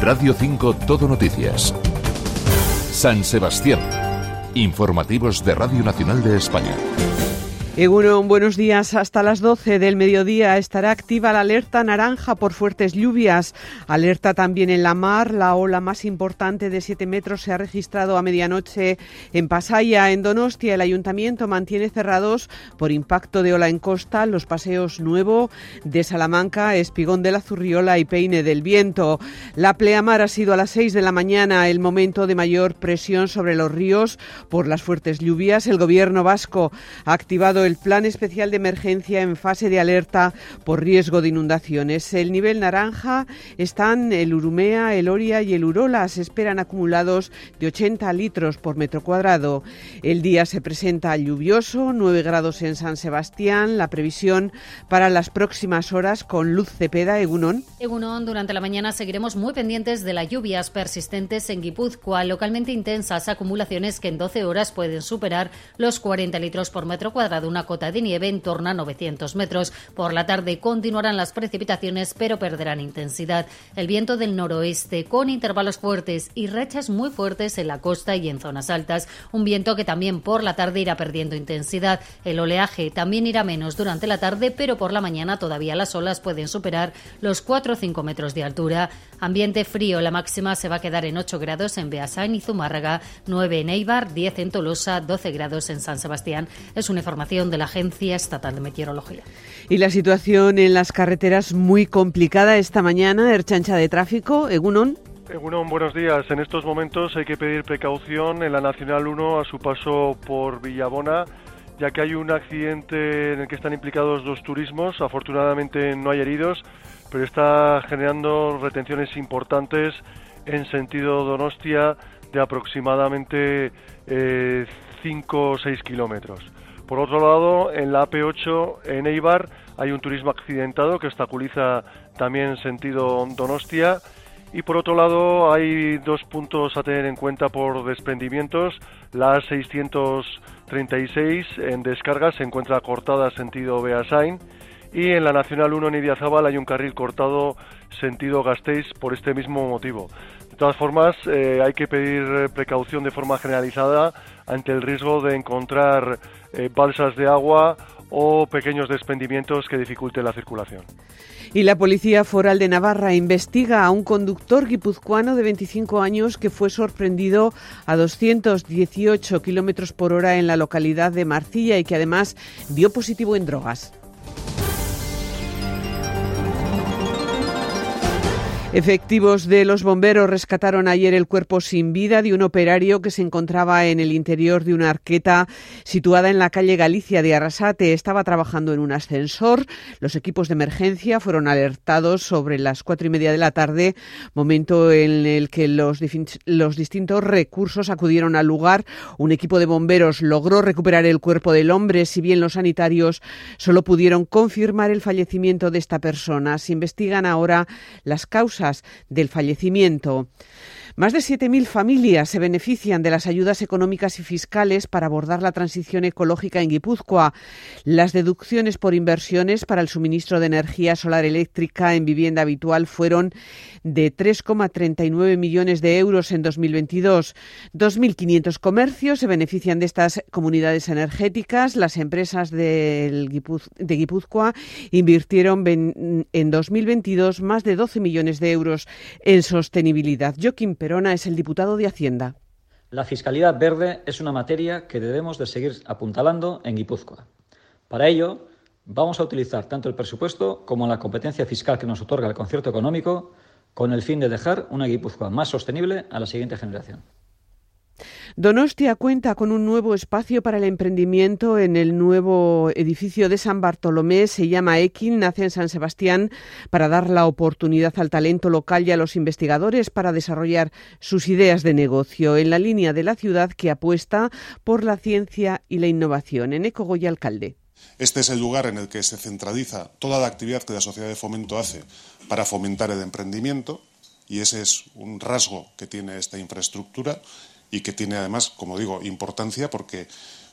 Radio 5 Todo Noticias. San Sebastián. Informativos de Radio Nacional de España. Egunon, buenos días. Hasta las 12 del mediodía estará activa la alerta naranja por fuertes lluvias. Alerta también en la mar. La ola más importante de 7 metros se ha registrado a medianoche en Pasaya. En Donostia, el ayuntamiento mantiene cerrados por impacto de ola en costa los paseos Nuevo de Salamanca, Espigón de la Zurriola y Peine del Viento. La pleamar ha sido a las 6 de la mañana el momento de mayor presión sobre los ríos por las fuertes lluvias. El gobierno vasco ha activado el el Plan Especial de Emergencia en fase de alerta por riesgo de inundaciones. El nivel naranja están el Urumea, el Oria y el Urola. Se esperan acumulados de 80 litros por metro cuadrado. El día se presenta lluvioso, 9 grados en San Sebastián. La previsión para las próximas horas con Luz Cepeda, Egunon. Egunon, durante la mañana seguiremos muy pendientes de las lluvias persistentes en Guipúzcoa, localmente intensas acumulaciones que en 12 horas pueden superar los 40 litros por metro cuadrado. Una cota de nieve en torno a 900 metros. Por la tarde continuarán las precipitaciones, pero perderán intensidad. El viento del noroeste, con intervalos fuertes y rechas muy fuertes en la costa y en zonas altas. Un viento que también por la tarde irá perdiendo intensidad. El oleaje también irá menos durante la tarde, pero por la mañana todavía las olas pueden superar los 4 o 5 metros de altura. Ambiente frío, la máxima se va a quedar en 8 grados en Beasain y Zumárraga, 9 en Eibar, 10 en Tolosa, 12 grados en San Sebastián. Es una información de la Agencia Estatal de Meteorología. Y la situación en las carreteras muy complicada esta mañana, Erchancha de tráfico, Egunon. Egunon, buenos días. En estos momentos hay que pedir precaución en la Nacional 1 a su paso por Villabona, ya que hay un accidente en el que están implicados dos turismos. Afortunadamente no hay heridos, pero está generando retenciones importantes en sentido Donostia de aproximadamente 5 eh, o 6 kilómetros. Por otro lado, en la AP8 en Eibar hay un turismo accidentado que obstaculiza también sentido Donostia. Y por otro lado, hay dos puntos a tener en cuenta por desprendimientos. La A636 en descarga se encuentra cortada sentido Beasain y en la Nacional 1 en Idiazábal hay un carril cortado sentido Gasteiz por este mismo motivo. Todas formas, eh, hay que pedir precaución de forma generalizada ante el riesgo de encontrar eh, balsas de agua o pequeños desprendimientos que dificulten la circulación. Y la Policía Foral de Navarra investiga a un conductor guipuzcoano de 25 años que fue sorprendido a 218 kilómetros por hora en la localidad de Marcilla y que además dio positivo en drogas. Efectivos de los bomberos rescataron ayer el cuerpo sin vida de un operario que se encontraba en el interior de una arqueta situada en la calle Galicia de Arrasate. Estaba trabajando en un ascensor. Los equipos de emergencia fueron alertados sobre las cuatro y media de la tarde, momento en el que los, los distintos recursos acudieron al lugar. Un equipo de bomberos logró recuperar el cuerpo del hombre, si bien los sanitarios solo pudieron confirmar el fallecimiento de esta persona. Se investigan ahora las causas del fallecimiento. Más de 7.000 familias se benefician de las ayudas económicas y fiscales para abordar la transición ecológica en Guipúzcoa. Las deducciones por inversiones para el suministro de energía solar eléctrica en vivienda habitual fueron de 3,39 millones de euros en 2022. 2.500 comercios se benefician de estas comunidades energéticas. Las empresas de Guipúzcoa invirtieron en 2022 más de 12 millones de euros en sostenibilidad. Joaquín Perona es el diputado de Hacienda. La fiscalidad verde es una materia que debemos de seguir apuntalando en Guipúzcoa. Para ello, vamos a utilizar tanto el presupuesto como la competencia fiscal que nos otorga el concierto económico con el fin de dejar una Guipúzcoa más sostenible a la siguiente generación. Donostia cuenta con un nuevo espacio para el emprendimiento en el nuevo edificio de San Bartolomé. Se llama Equin, nace en San Sebastián para dar la oportunidad al talento local y a los investigadores para desarrollar sus ideas de negocio en la línea de la ciudad que apuesta por la ciencia y la innovación. En Eco Goya Alcalde. Este es el lugar en el que se centraliza toda la actividad que la sociedad de fomento hace para fomentar el emprendimiento y ese es un rasgo que tiene esta infraestructura y que tiene además, como digo, importancia porque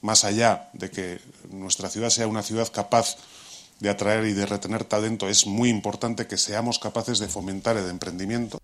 más allá de que nuestra ciudad sea una ciudad capaz de atraer y de retener talento, es muy importante que seamos capaces de fomentar el emprendimiento.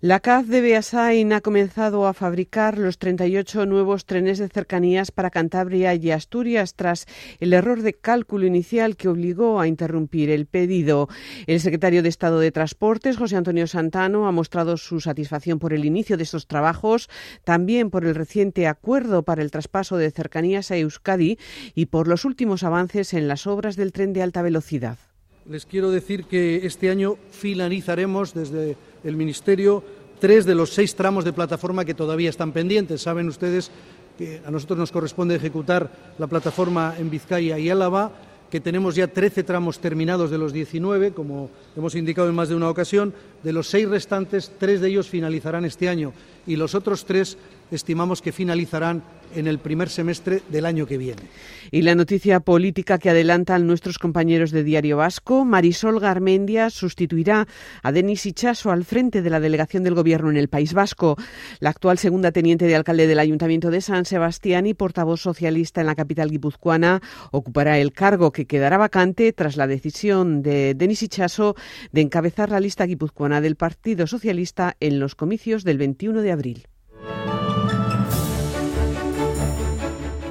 La CAF de Beasain ha comenzado a fabricar los 38 nuevos trenes de cercanías para Cantabria y Asturias tras el error de cálculo inicial que obligó a interrumpir el pedido. El secretario de Estado de Transportes, José Antonio Santano, ha mostrado su satisfacción por el inicio de estos trabajos, también por el reciente acuerdo para el traspaso de cercanías a Euskadi y por los últimos avances en las obras del tren de alta velocidad. Les quiero decir que este año finalizaremos desde el Ministerio tres de los seis tramos de plataforma que todavía están pendientes. Saben ustedes que a nosotros nos corresponde ejecutar la plataforma en Vizcaya y Álava, que tenemos ya 13 tramos terminados de los 19, como hemos indicado en más de una ocasión. De los seis restantes, tres de ellos finalizarán este año y los otros tres estimamos que finalizarán en el primer semestre del año que viene. Y la noticia política que adelantan nuestros compañeros de Diario Vasco, Marisol Garmendia sustituirá a Denis Ichaso al frente de la delegación del Gobierno en el País Vasco. La actual segunda teniente de alcalde del Ayuntamiento de San Sebastián y portavoz socialista en la capital guipuzcoana ocupará el cargo que quedará vacante tras la decisión de Denis Ichaso de encabezar la lista guipuzcoana del Partido Socialista en los comicios del 21 de abril.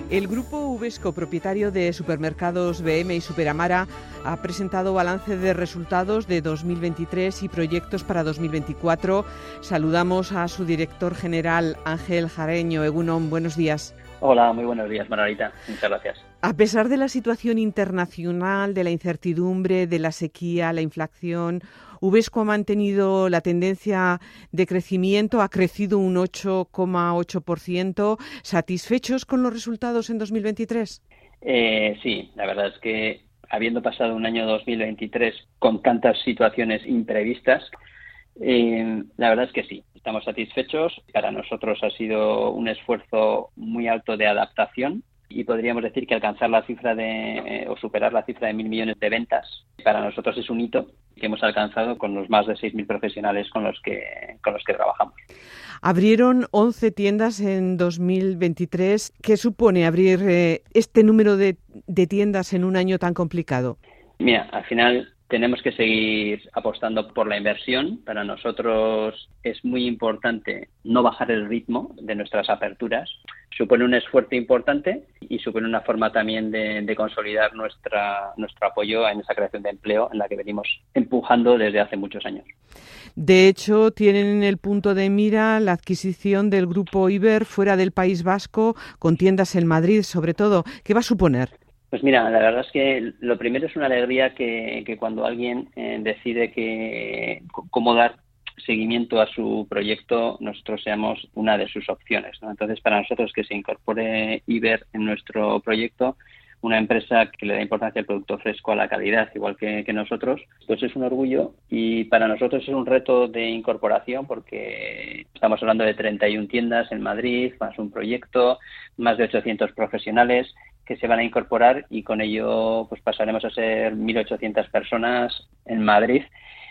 El grupo Uvesco, propietario de supermercados BM y Superamara, ha presentado balance de resultados de 2023 y proyectos para 2024. Saludamos a su director general, Ángel Jareño. Egunon, buenos días. Hola, muy buenos días, Margarita. Muchas gracias. A pesar de la situación internacional, de la incertidumbre, de la sequía, la inflación, Uvesco ha mantenido la tendencia de crecimiento, ha crecido un 8,8%. ¿Satisfechos con los resultados en 2023? Eh, sí, la verdad es que habiendo pasado un año 2023 con tantas situaciones imprevistas, eh, la verdad es que sí, estamos satisfechos. Para nosotros ha sido un esfuerzo muy alto de adaptación y podríamos decir que alcanzar la cifra de o superar la cifra de mil millones de ventas para nosotros es un hito que hemos alcanzado con los más de 6.000 profesionales con los que con los que trabajamos. Abrieron 11 tiendas en 2023. ¿Qué supone abrir eh, este número de, de tiendas en un año tan complicado? Mira, al final tenemos que seguir apostando por la inversión. Para nosotros es muy importante no bajar el ritmo de nuestras aperturas. Supone un esfuerzo importante y supone una forma también de, consolidar nuestra, nuestro apoyo en esa creación de empleo en la que venimos empujando desde hace muchos años. De hecho, tienen en el punto de mira la adquisición del grupo Iber fuera del País Vasco, con tiendas en Madrid, sobre todo. ¿Qué va a suponer? Pues mira, la verdad es que lo primero es una alegría que, cuando alguien eh, decide que cómo dar seguimiento a su proyecto, nosotros seamos una de sus opciones. Entonces, para nosotros que se incorpore Iber en nuestro proyecto, una empresa que le da importancia al producto fresco, a la calidad, igual que, que, nosotros, pues es un orgullo y para nosotros es un reto de incorporación porque estamos hablando de 31 tiendas en Madrid, más un proyecto, más de 800 profesionales que se van a incorporar y con ello pues pasaremos a ser 1.800 personas en Madrid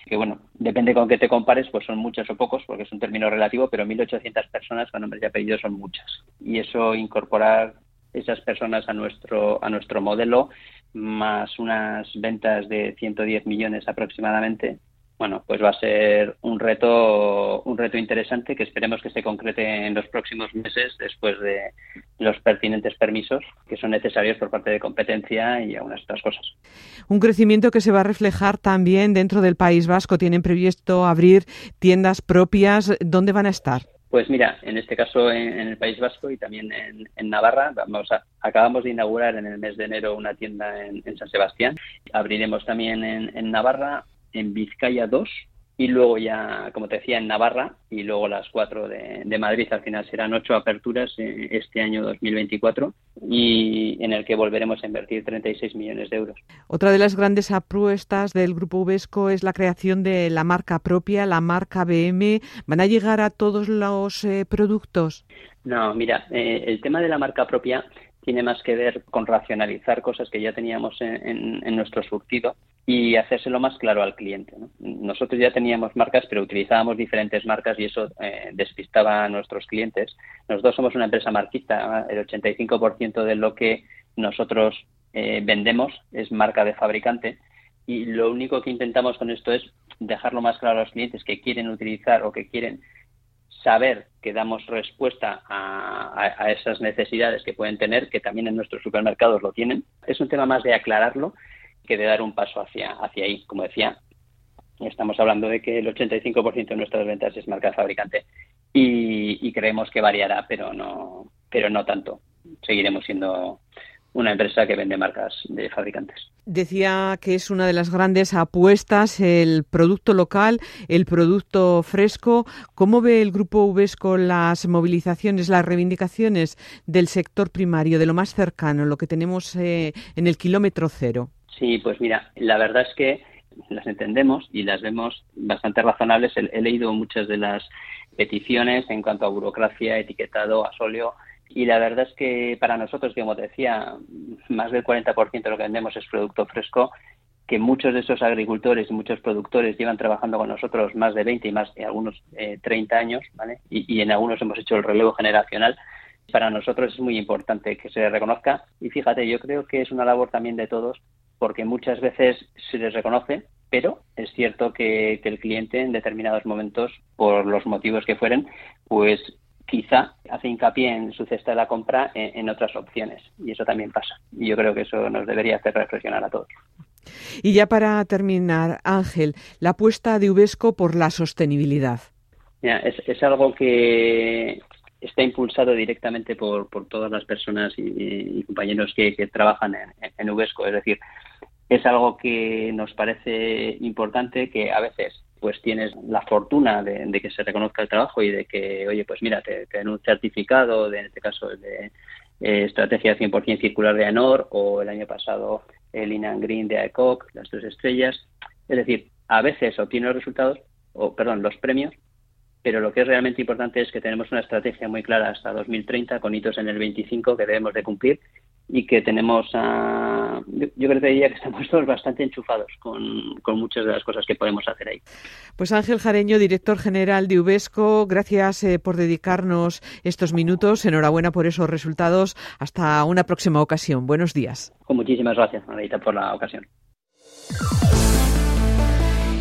que bueno, depende con qué te compares, pues son muchos o pocos, porque es un término relativo, pero 1.800 personas con nombres y apellidos son muchas. Y eso, incorporar esas personas a nuestro, a nuestro modelo, más unas ventas de 110 millones aproximadamente, bueno, pues va a ser un reto, un reto interesante que esperemos que se concrete en los próximos meses después de los pertinentes permisos que son necesarios por parte de competencia y algunas otras cosas. Un crecimiento que se va a reflejar también dentro del País Vasco. Tienen previsto abrir tiendas propias. ¿Dónde van a estar? Pues mira, en este caso en, el País Vasco y también en, Navarra, vamos a, acabamos de inaugurar en el mes de enero una tienda en, San Sebastián. Abriremos también en Navarra en Vizcaya 2 y luego ya, como te decía, en Navarra y luego las cuatro de, Madrid. Al final serán ocho aperturas eh, este año 2024 y en el que volveremos a invertir 36 millones de euros. Otra de las grandes apuestas del Grupo Uvesco es la creación de la marca propia, la marca BM. ¿Van a llegar a todos los eh, productos? No, mira, eh, el tema de la marca propia tiene más que ver con racionalizar cosas que ya teníamos en, nuestro surtido y hacérselo más claro al cliente. Nosotros ya teníamos marcas, pero utilizábamos diferentes marcas y eso eh, despistaba a nuestros clientes. Nosotros somos una empresa marquista, el 85% de lo que nosotros eh, vendemos es marca de fabricante y lo único que intentamos con esto es dejarlo más claro a los clientes que quieren utilizar o que quieren saber que damos respuesta a, esas necesidades que pueden tener, que también en nuestros supermercados lo tienen. Es un tema más de aclararlo que de dar un paso hacia, hacia ahí. Como decía, estamos hablando de que el 85% de nuestras ventas es marca fabricante y, y, creemos que variará, pero no, pero no tanto. Seguiremos siendo una empresa que vende marcas de fabricantes. Decía que es una de las grandes apuestas el producto local, el producto fresco. ¿Cómo ve el Grupo Uvesco las movilizaciones, las reivindicaciones del sector primario, de lo más cercano, lo que tenemos eh, en el kilómetro cero? Sí, pues mira, la verdad es que las entendemos y las vemos bastante razonables. He, leído muchas de las peticiones en cuanto a burocracia, etiquetado, asolio, y la verdad es que para nosotros, como te decía, más del 40% de lo que vendemos es producto fresco, que muchos de esos agricultores y muchos productores llevan trabajando con nosotros más de 20 y más de algunos eh, 30 años, ¿vale? Y, en algunos hemos hecho el relevo generacional. Para nosotros es muy importante que se reconozca y fíjate, yo creo que es una labor también de todos porque muchas veces se les reconoce, pero es cierto que, el cliente en determinados momentos, por los motivos que fueren, pues quizá hace hincapié en su cesta de la compra en, otras opciones. Y eso también pasa. Y yo creo que eso nos debería hacer reflexionar a todos. Y ya para terminar, Ángel, la apuesta de Uvesco por la sostenibilidad. es, algo que está impulsado directamente por, por todas las personas y, compañeros que, trabajan en, en Uvesco. Es decir, es algo que nos parece importante que a veces pues tienes la fortuna de, que se reconozca el trabajo y de que, oye, pues mira, te, den un certificado, de, en este caso de eh, estrategia 100% circular de ANOR o el año pasado el Inan Green de AECOC, las tres estrellas. Es decir, a veces obtienes los resultados, o perdón, los premios, pero lo que es realmente importante es que tenemos una estrategia muy clara hasta 2030 con hitos en el 25 que debemos de cumplir y que tenemos, a, yo, creo que diría que estamos todos bastante enchufados con, con, muchas de las cosas que podemos hacer ahí. Pues Ángel Jareño, director general de Uvesco, gracias eh, por dedicarnos estos minutos. Enhorabuena por esos resultados. Hasta una próxima ocasión. Buenos días. Con muchísimas gracias, Margarita, por la ocasión.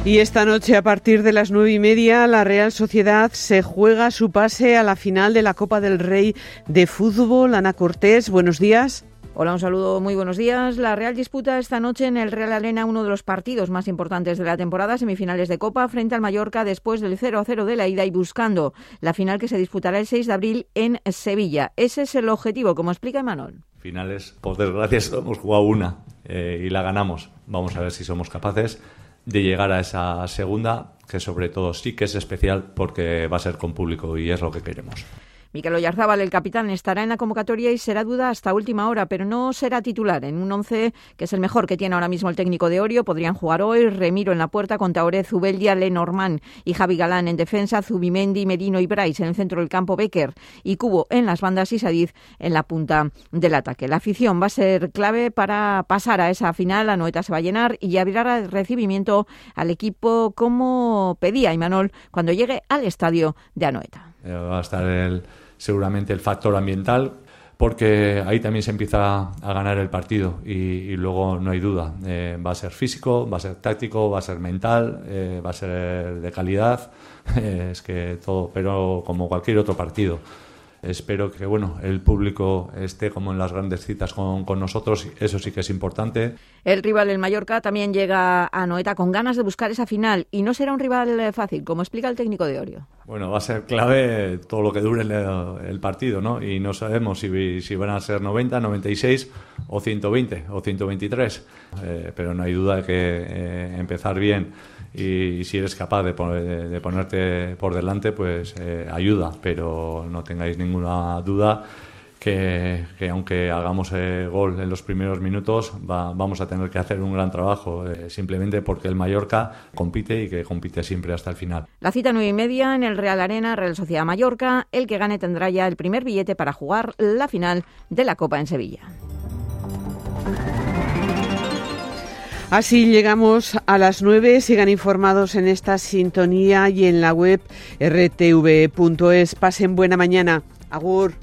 Y esta noche, a partir de las nueve y media, la Real Sociedad se juega su pase a la final de la Copa del Rey de Fútbol. Ana Cortés, buenos días. Hola, un saludo, muy buenos días. La Real disputa esta noche en el Real Arena uno de los partidos más importantes de la temporada, semifinales de Copa, frente al Mallorca después del 0-0 de la ida y buscando la final que se disputará el 6 de abril en Sevilla. Ese es el objetivo, como explica Emanuel. Finales, por desgracia, hemos jugado una eh, y la ganamos. Vamos a ver si somos capaces de llegar a esa segunda, que sobre todo sí que es especial porque va a ser con público y es lo que queremos. Miquel Oyarzábal, el capitán, estará en la convocatoria y será duda hasta última hora, pero no será titular en un once que es el mejor que tiene ahora mismo el técnico de Orio. Podrían jugar hoy Remiro en la puerta con Taoré, Zubeldia, Lenormand y Javi Galán en defensa, Zubimendi, Merino y Bryce en el centro del campo, Becker y Cubo en las bandas y Sadiz en la punta del ataque. La afición va a ser clave para pasar a esa final. La se va a llenar y abrirá el recibimiento al equipo como pedía Imanol cuando llegue al estadio de Anoeta. Eh, va a estar el seguramente el factor ambiental, porque ahí también se empieza a ganar el partido y, luego no hay duda. Eh, va a ser físico, va a ser táctico, va a ser mental, eh, va a ser de calidad, es que todo, pero como cualquier otro partido. Espero que bueno, el público esté como en las grandes citas con, con, nosotros, eso sí que es importante. El rival, el Mallorca, también llega a Noeta con ganas de buscar esa final y no será un rival eh, fácil, como explica el técnico de Orio. Bueno, va a ser clave todo lo que dure el, partido, ¿no? Y no sabemos si, si, van a ser 90, 96 o 120 o 123, eh, pero no hay duda de que eh, empezar bien y, si eres capaz de, de, ponerte por delante, pues eh, ayuda, pero no tengáis ninguna duda que, aunque hagamos el gol en los primeros minutos, vamos a tener que hacer un gran trabajo, eh, simplemente porque el Mallorca compite y que compite siempre hasta el final. La cita nueve y media en el Real Arena, Real Sociedad Mallorca. El que gane tendrá ya el primer billete para jugar la final de la Copa en Sevilla. Así llegamos a las nueve. Sigan informados en esta sintonía y en la web rtv.es. Pasen buena mañana. Agur.